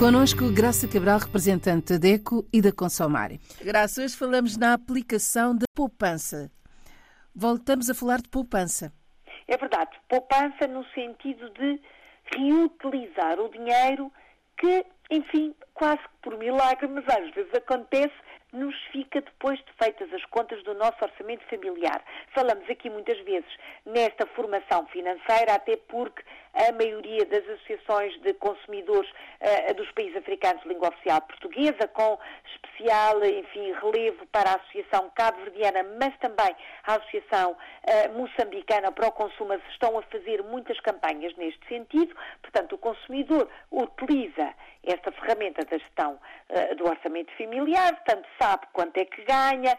Conosco, Graça Cabral, representante da DECO e da Consomare. Graça, hoje falamos na aplicação da poupança. Voltamos a falar de poupança. É verdade, poupança no sentido de reutilizar o dinheiro que, enfim, quase que por milagre, mas às vezes acontece, nos fica depois de feitas as contas do nosso orçamento familiar. Falamos aqui muitas vezes nesta formação financeira, até porque a maioria das associações de consumidores uh, dos países africanos de língua oficial portuguesa, com especial, enfim, relevo para a Associação Cabo-Verdiana, mas também a Associação uh, Moçambicana para o Consumo, estão a fazer muitas campanhas neste sentido. Portanto, o consumidor utiliza esta ferramenta da gestão uh, do orçamento familiar, portanto, sabe quanto é que ganha,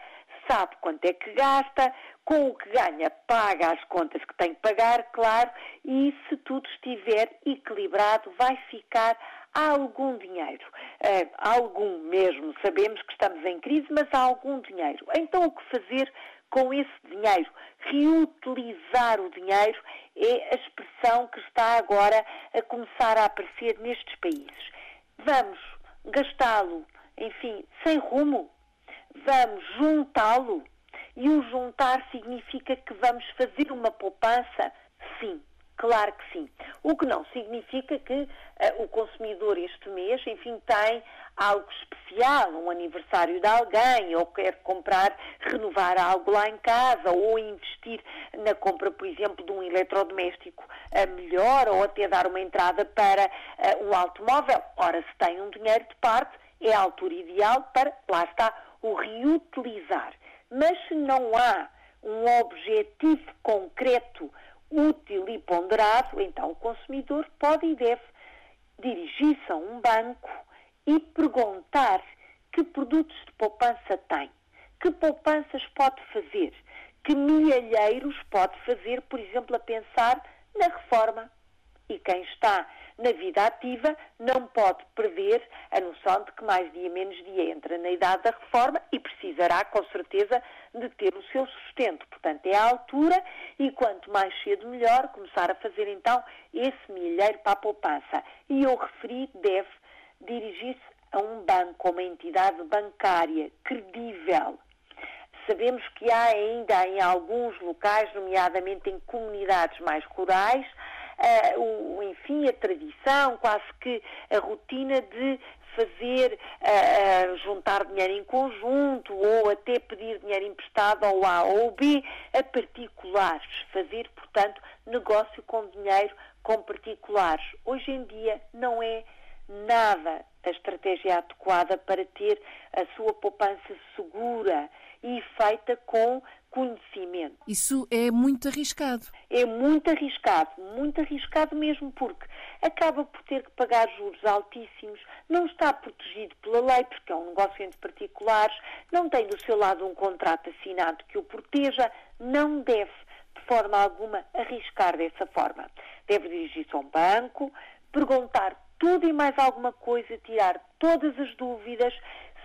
sabe quanto é que gasta, com o que ganha paga as contas que tem que pagar, claro, e se tudo estiver equilibrado vai ficar algum dinheiro. Uh, algum mesmo, sabemos que estamos em crise, mas há algum dinheiro. Então o que fazer com esse dinheiro? Reutilizar o dinheiro é a expressão que está agora a começar a aparecer nestes países. Vamos gastá-lo, enfim, sem rumo, vamos juntá-lo. E o juntar significa que vamos fazer uma poupança? Sim, claro que sim. O que não significa que uh, o consumidor este mês, enfim, tem algo especial, um aniversário de alguém, ou quer comprar, renovar algo lá em casa, ou investir na compra, por exemplo, de um eletrodoméstico uh, melhor, ou até dar uma entrada para uh, um automóvel. Ora, se tem um dinheiro de parte, é a altura ideal para, lá está, o reutilizar. Mas se não há um objetivo concreto, útil e ponderado, então o consumidor pode e deve dirigir-se a um banco e perguntar que produtos de poupança tem, que poupanças pode fazer, que milheiros pode fazer, por exemplo, a pensar na reforma. E quem está na vida ativa não pode perder a noção de que mais dia menos dia entra na idade da reforma e precisará, com certeza, de ter o seu sustento. Portanto, é a altura e quanto mais cedo melhor começar a fazer então esse milheiro para a poupança. E eu referi, deve dirigir-se a um banco, a uma entidade bancária credível. Sabemos que há ainda em alguns locais, nomeadamente em comunidades mais rurais, uh, o, enfim, a tradição, quase que a rotina de fazer, uh, juntar dinheiro em conjunto ou até pedir dinheiro emprestado ao A ou B a particulares, fazer, portanto, negócio com dinheiro com particulares. Hoje em dia não é nada a estratégia adequada para ter a sua poupança segura e feita com conhecimento. Isso é muito arriscado. É muito arriscado, muito arriscado mesmo, porque acaba por ter que pagar juros altíssimos, não está protegido pela lei, porque é um negócio entre particulares, não tem do seu lado um contrato assinado que o proteja, não deve, de forma alguma, arriscar dessa forma. Deve dirigir-se a um banco, perguntar tudo e mais alguma coisa, tirar todas as dúvidas,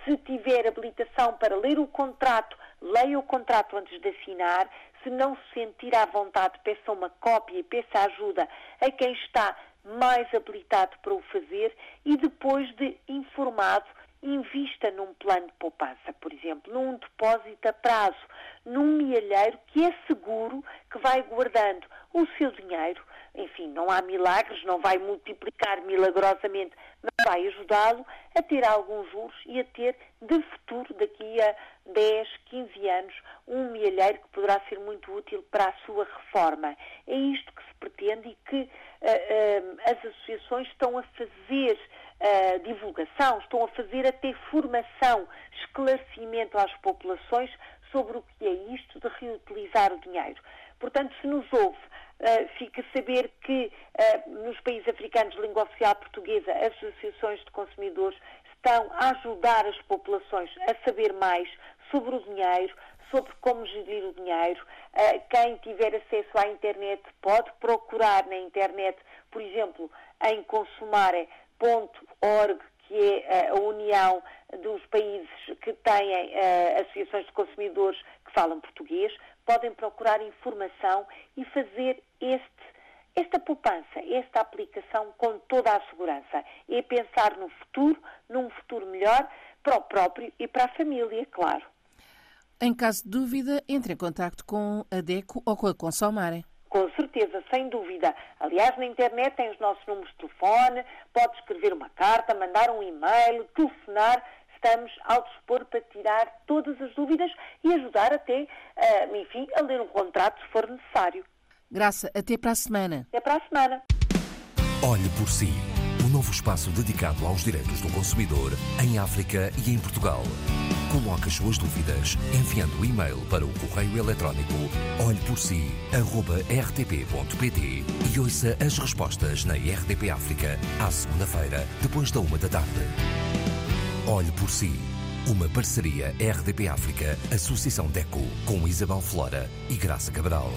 se tiver habilitação para ler o contrato, leia o contrato antes de assinar. Se não se sentir à vontade, peça uma cópia e peça ajuda a quem está mais habilitado para o fazer e depois de informado, invista num plano de poupança, por exemplo, num depósito a prazo, num milheiro que é seguro, que vai guardando o seu dinheiro enfim, não há milagres, não vai multiplicar milagrosamente, mas vai ajudá-lo a ter alguns juros e a ter de futuro, daqui a 10, 15 anos, um milheiro que poderá ser muito útil para a sua reforma. É isto que se pretende e que uh, uh, as associações estão a fazer uh, divulgação, estão a fazer até formação, esclarecimento às populações sobre o que é isto de reutilizar o dinheiro. Portanto, se nos ouve Uh, fica a saber que uh, nos países africanos de língua oficial portuguesa, as associações de consumidores estão a ajudar as populações a saber mais sobre o dinheiro, sobre como gerir o dinheiro. Uh, quem tiver acesso à internet pode procurar na internet, por exemplo, em consumare.org, que é a união dos países que têm associações de consumidores que falam português, podem procurar informação e fazer este, esta poupança, esta aplicação com toda a segurança, é pensar no futuro, num futuro melhor para o próprio e para a família, claro. Em caso de dúvida, entre em contato com a DECO ou com a Consomare. Com certeza, sem dúvida. Aliás, na internet tem os nossos números de telefone, pode escrever uma carta, mandar um e-mail, telefonar. Estamos ao dispor para tirar todas as dúvidas e ajudar até, eh, enfim, a ler um contrato se for necessário. Graça, até para a semana. Até para a semana. Olhe por si. Um novo espaço dedicado aos direitos do consumidor em África e em Portugal. Coloque as suas dúvidas enviando o e-mail para o correio eletrónico olheporsi.rtp.pt e ouça as respostas na RDP África à segunda-feira, depois da uma da tarde. Olhe por si. Uma parceria RDP África, Associação DECO, com Isabel Flora e Graça Cabral.